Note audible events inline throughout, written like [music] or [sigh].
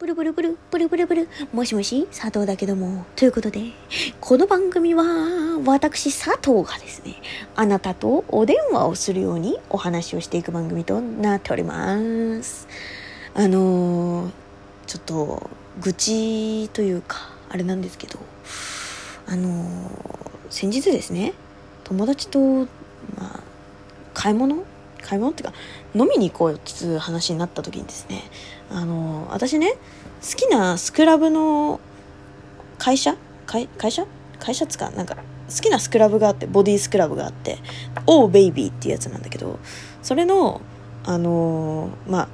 ブルブルブル、ブルブルブル、もしもし、佐藤だけども。ということで、この番組は、私佐藤がですね、あなたとお電話をするようにお話をしていく番組となっております。あのー、ちょっと、愚痴というか、あれなんですけど、あのー、先日ですね、友達と、まあ、買い物買い物っていうか飲みに行こうよっていう話になった時にですねあの私ね好きなスクラブの会社？会社？会社つかなんか好きなスクラブがあってボディスクラブがあって「オーベイビー」っていうやつなんだけどそれのあのまあ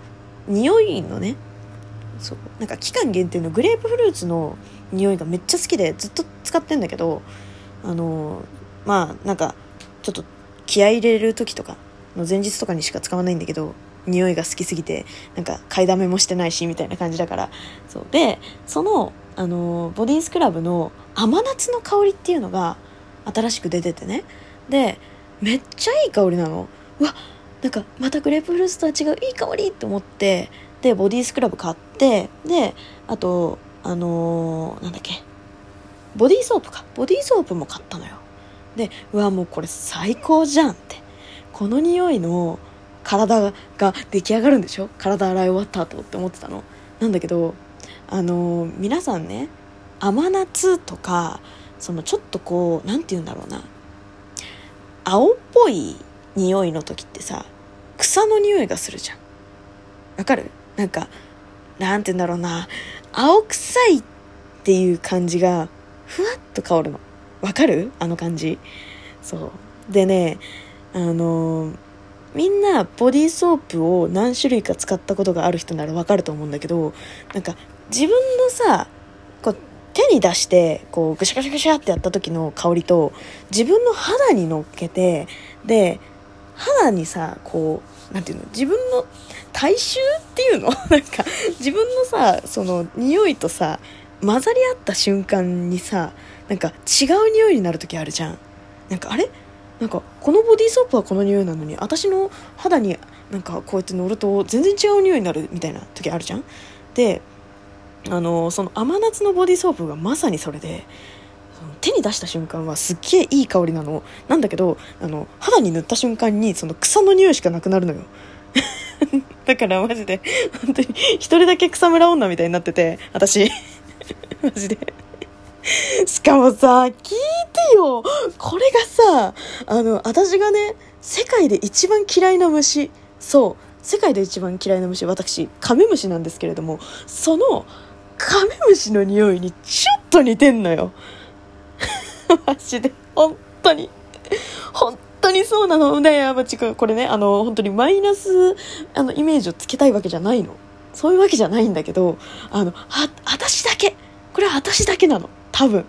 匂いのねそうなんか期間限定のグレープフルーツの匂いがめっちゃ好きでずっと使ってんだけどあのまあなんかちょっと気合い入れる時とかの前日とかにしか使わないんだけど匂いが好きすぎてなんか買いだめもしてないしみたいな感じだから。そう。でそのあのボディースクラブの甘夏の香りっていうのが新しく出ててね。でめっちゃいい香りなの。うわなんかまたグレープフルーツとは違ういい香りって思って。でボディースクラブ買ってであとあのー、なんだっけ。ボディーソープか。ボディーソープも買ったのよ。でうわもうこれ最高じゃんって。この匂いの体が出来上がるんでしょ？体洗い終わった後って思ってたの？なんだけどあの皆さんね甘夏とかそのちょっとこう何て言うんだろうな。青っぽい匂いの時ってさ草の匂いがするじゃん。わかる？なんかなんて言うんだろうな。青臭いっていう感じがふわっと香るの。わかる？あの感じ。そう。でねあのみんなボディーソープを何種類か使ったことがある人ならわかると思うんだけどなんか自分のさこう手に出してこうぐしゃぐしゃぐしゃってやった時の香りと自分の肌に乗っけてで肌にさこうなんていうの自分の体臭っていうの？[laughs] なんか自分のさその匂いとさ混ざり合った瞬間にさなんか違う匂いになる時あるじゃん。なんかあれ？なんかこのボディーソープはこの匂いなのに私の肌になんかこうやって乗ると全然違う匂いになるみたいな時あるじゃん。であのその甘夏のボディーソープがまさにそれで手に出した瞬間はすっげえいい香りなの。なんだけどあの肌に塗った瞬間にその草の匂いしかなくなるのよ。[laughs] だからマジで本当に一人だけ草むら女みたいになってて私。[laughs] マジで。[laughs] しかもさ、聞いてよこれがさ、あの、私がね、世界で一番嫌いな虫、そう、世界で一番嫌いな虫、私、カメムシなんですけれども、その、カメムシの匂いにちょっと似てんのよ。[laughs] マジで、本当に。本当にそうなの。ね、まちこれね、あの、本当にマイナス、あの、イメージをつけたいわけじゃないの。そういうわけじゃないんだけど、あの、あ、私だけ、これは私だけなの。多分。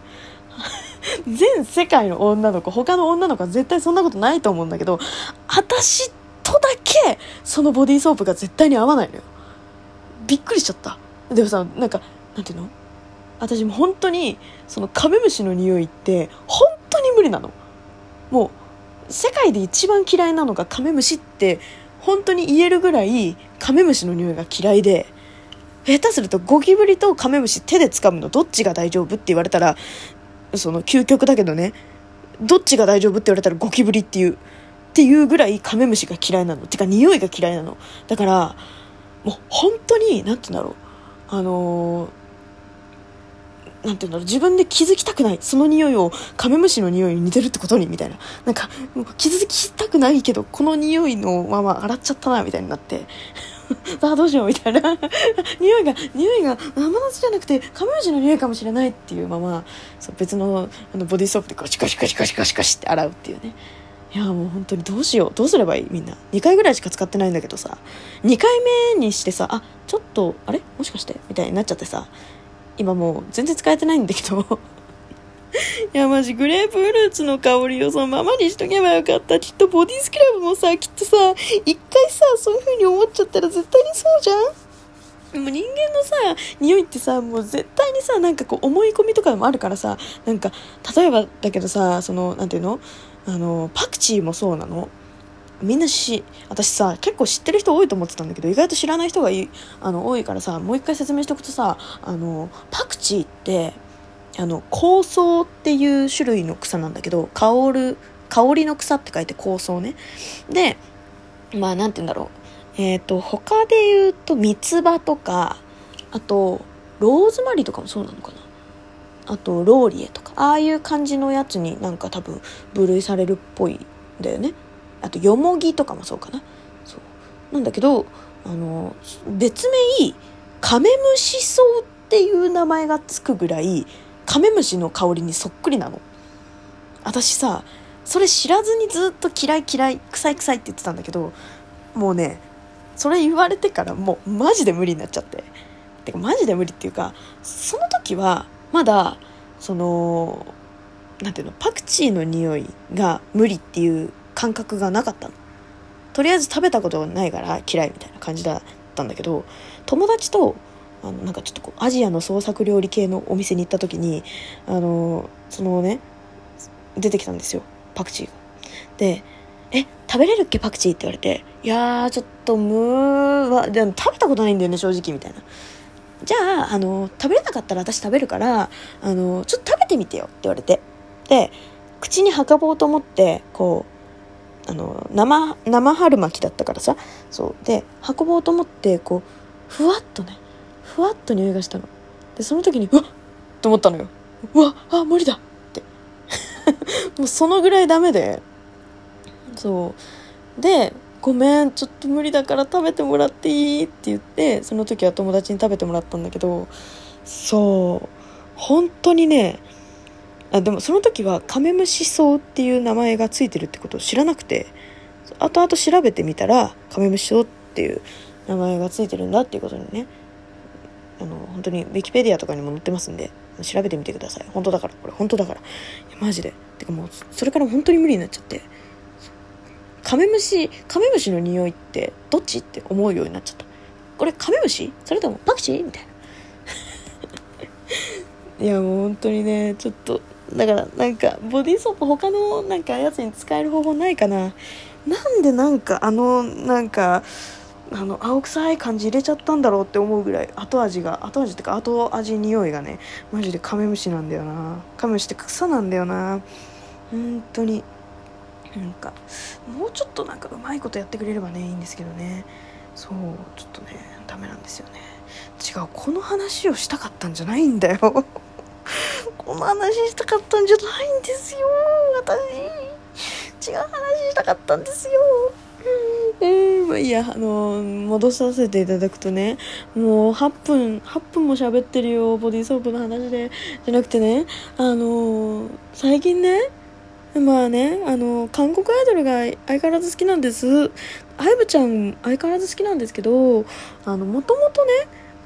全世界の女の子他の女の子は絶対そんなことないと思うんだけど私とだけそのボディーソープが絶対に合わないのよ。びっくりしちゃった。でもさなんかなんていうの？私も本当にそのカメムシの匂いって本当に無理なの。もう世界で一番嫌いなのがカメムシって本当に言えるぐらいカメムシの匂いが嫌いで。下手するとゴキブリとカメムシ手で掴むのどっちが大丈夫って言われたらその究極だけどねどっちが大丈夫って言われたらゴキブリっていうっていうぐらいカメムシが嫌いなの。てか匂いが嫌いなの。だからもう本当に何て言うんだろう。あのー、なんて言うんだろう。自分で気づきたくない。その匂いをカメムシの匂いに似てるってことにみたいな。なんか気づきたくないけどこの匂いのまま洗っちゃったなみたいになって。[laughs] あどうしようみたいな。[laughs] 匂いが匂いが甘夏じゃなくてカメムシの匂いかもしれないっていうままそう別のあのボディーソープでガシガシガシガシガシガシって洗うっていうね。いやもう本当にどうしよう。どうすればいいみんな。2回ぐらいしか使ってないんだけどさ。2回目にしてさあちょっとあれ？もしかして？みたいになっちゃってさ。今もう全然使えてないんだけど。[laughs] いや、マジ、グレープフルーツの香りをそのままにしとけばよかった。きっとボディスクラブもさ、きっとさ、一回さ、そういう風に思っちゃったら絶対にそうじゃんでも人間のさ、匂いってさ、もう絶対にさ、なんかこう思い込みとかもあるからさ、なんか、例えばだけどさ、その、なんていうの？あの、パクチーもそうなの？みんなし私さ結構知ってる人多いと思ってたんだけど意外と知らない人がいあの多いからさもう一回説明しておくとさあのパクチーってあの香草っていう種類の草なんだけど香る香りの草って書いて香草ね。でまあなんて言うんだろう。えっ、ー、と他で言うと三つ葉とかあとローズマリーとかもそうなのかな。あとローリエとか。ああいう感じのやつになんか多分分類されるっぽいんだよね。あとよもぎとかもそうかな。そう。なんだけどあの別名カメムシソウっていう名前がつくぐらいカメムシの香りにそっくりなの。私さそれ知らずにずっと嫌い嫌い臭い臭いって言ってたんだけどもうねそれ言われてからもうマジで無理になっちゃって。てかマジで無理っていうかその時はまだそのなんていうのパクチーの匂いが無理っていう感覚がなかったの。とりあえず食べたことがないから嫌いみたいな感じだったんだけど友達とあのなんかちょっとこうアジアの創作料理系のお店に行った時にあのそのね出てきたんですよパクチーが。で「え食べれるっけパクチー」って言われて「いやちょっとむーはでも食べたことないんだよね正直」みたいな。じゃあ、あの、食べれなかったら私食べるから、あの、ちょっと食べてみてよって言われて。で、口に運ぼうと思って、こう、あの、生、生春巻きだったからさ、そう。で、運ぼうと思って、こう、ふわっとね、ふわっと匂いがしたの。で、その時に、うわっと思ったのよ。うわあ、無理だって。[laughs] もうそのぐらいダメで、そう。で、ごめんちょっと無理だから食べてもらっていい？って言ってその時は友達に食べてもらったんだけどそう本当にねあでもその時はカメムシソウっていう名前がついてるってことを知らなくて後々調べてみたらカメムシソウっていう名前がついてるんだっていうことにねあの本当にウィキペディアとかにも載ってますんで調べてみてください。本当だからこれ本当だから。マジで。てかもうそれから本当に無理になっちゃって。カメムシカメムシの匂いってどっちって思うようになっちゃった。これカメムシ？それともパクチー？みたいな。[laughs] いやもう本当にねちょっとだからなんかボディーソープ他のなんかやつに使える方法ないかな。なんでなんかあのなんかあの青臭い感じ入れちゃったんだろうって思うぐらい後味が後味ってか後味匂いがねマジでカメムシなんだよな。カメムシって草なんだよな。本当に。なんかもうちょっとなんかうまいことやってくれればねいいんですけどね。そうちょっとねダメなんですよね。違うこの話をしたかったんじゃないんだよ。[laughs] この話したかったんじゃないんですよ私。違う話したかったんですよ。うん。えー、まあいいやあの戻させていただくとねもう8分8分も喋ってるよボディーソープの話でじゃなくてねあの最近ねまあね、あの、韓国アイドルが相変わらず好きなんです。ハイブちゃん相変わらず好きなんですけど、あの、もともとね、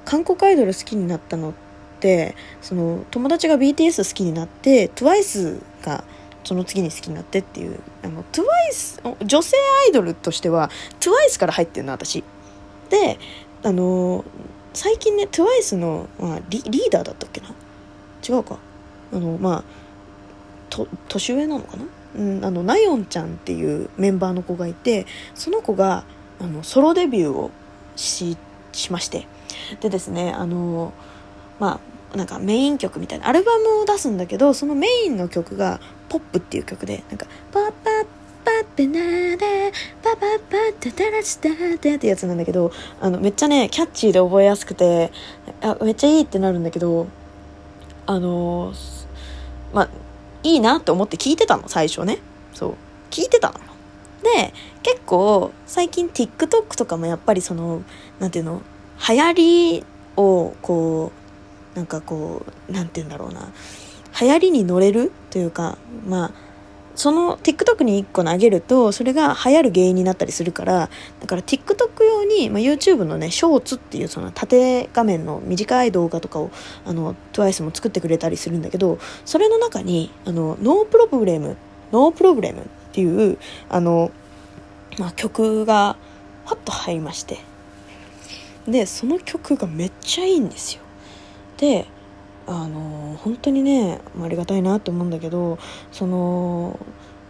韓国アイドル好きになったのって、その、友達が BTS 好きになって、TWICE がその次に好きになってっていう、あの、TWICE、女性アイドルとしては、TWICE から入ってるの、私。で、あの、最近ね、TWICE の、まあリ、リーダーだったっけな？違うか。あの、まあ、と年上なのかな、うん、あのナヨンちゃんっていうメンバーの子がいてその子があのソロデビューをししましてでですねあのまあなんかメイン曲みたいなアルバムを出すんだけどそのメインの曲が「ポップっていう曲でなんか「パッパッパッペナーデパパッパッタタラスタテってやつなんだけどあのめっちゃねキャッチーで覚えやすくてあめっちゃいいってなるんだけどあのまあいいなって思って聞いてたの、最初ね。そう。聞いてたの。で、結構、最近 TikTok とかもやっぱりその、なんていうの、流行りを、こう、なんかこう、なんて言うんだろうな。流行りに乗れるというか、まあ、その TikTok に1個投げるとそれが流行る原因になったりするからだから TikTok 用に、まあ、YouTube のねショーツっていうその縦画面の短い動画とかをあの TWICE も作ってくれたりするんだけどそれの中にあの No Problem No Problem っていうあの、まあ、曲がパッと入りまして。でその曲がめっちゃいいんですよ。であの本当にねありがたいなと思うんだけどその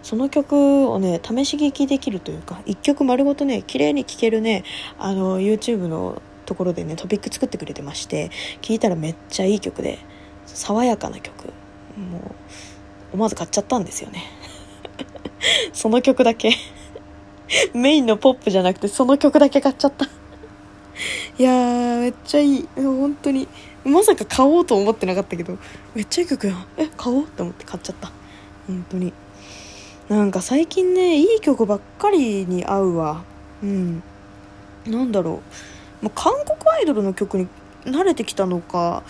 その曲をね試し聴きできるというか一曲丸ごとね綺麗に聴けるねあの YouTube のところでねトピック作ってくれてまして聴いたらめっちゃいい曲で爽やかな曲。もう思わず買っちゃったんですよね。[laughs] その曲だけ。メインのポップじゃなくてその曲だけ買っちゃった。いやーめっちゃいい。本当にまさか買おうと思ってなかったけどめっちゃいい曲やん。え買おうって思って買っちゃった。本当に。なんか最近ねいい曲ばっかりに合うわ。うん。なんだろう、まあ、韓国アイドルの曲に慣れてきたのか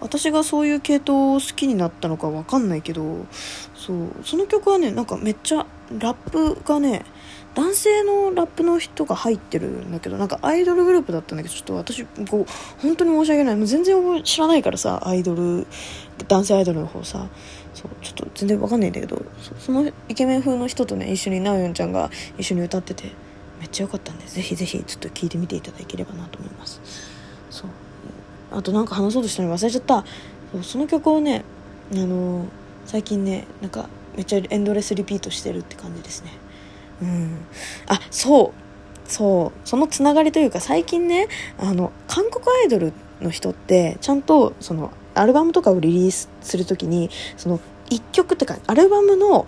私がそういう系統を好きになったのか分かんないけどそう。その曲はねなんかめっちゃラップがね男性のラップの人が入ってるんだけどなんかアイドルグループだったんだけどちょっと私こう本当に申し訳ない。もう全然知らないからさアイドル男性アイドルの方さ。そうちょっと全然わかんないんだけどそのイケメン風の人とね一緒になおよんちゃんが一緒に歌っててめっちゃ良かったんでぜひぜひちょっと聞いてみていただければなと思います。そう。あとなんか話そうとしたのに忘れちゃった。その曲をねあのー、最近ねなんかめっちゃエンドレスリピートしてるって感じですね。うん。あそう。そう。そのつながりというか最近ねあの韓国アイドルの人ってちゃんとそのアルバムとかをリリースする時にその1曲ってかアルバムの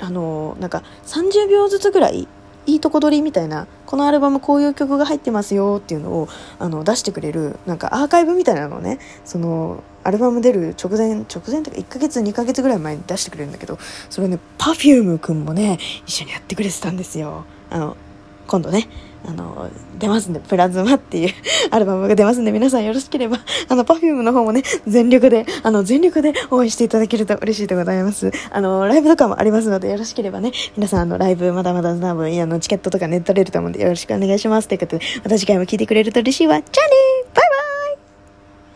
あのなんか30秒ずつぐらいいいとこ取りみたいなこのアルバムこういう曲が入ってますよっていうのをあの出してくれるなんかアーカイブみたいなのをねそのアルバム出る直前直前とか1ヶ月2ヶ月ぐらい前に出してくれるんだけどそれをね Perfume くんもね一緒にやってくれてたんですよあの今度ねあの、出ますんで、プラズマっていう [laughs] アルバムが出ますんで、皆さんよろしければ、あの、Perfume の方もね、全力で、あの、全力で応援していただけると嬉しいでございます。あの、ライブとかもありますので、よろしければね、皆さん、あの、ライブ、まだまだ多分、あの、チケットとかネットれると思うんで、よろしくお願いします。ということで、また次回も聞いてくれると嬉しいわ。じゃあね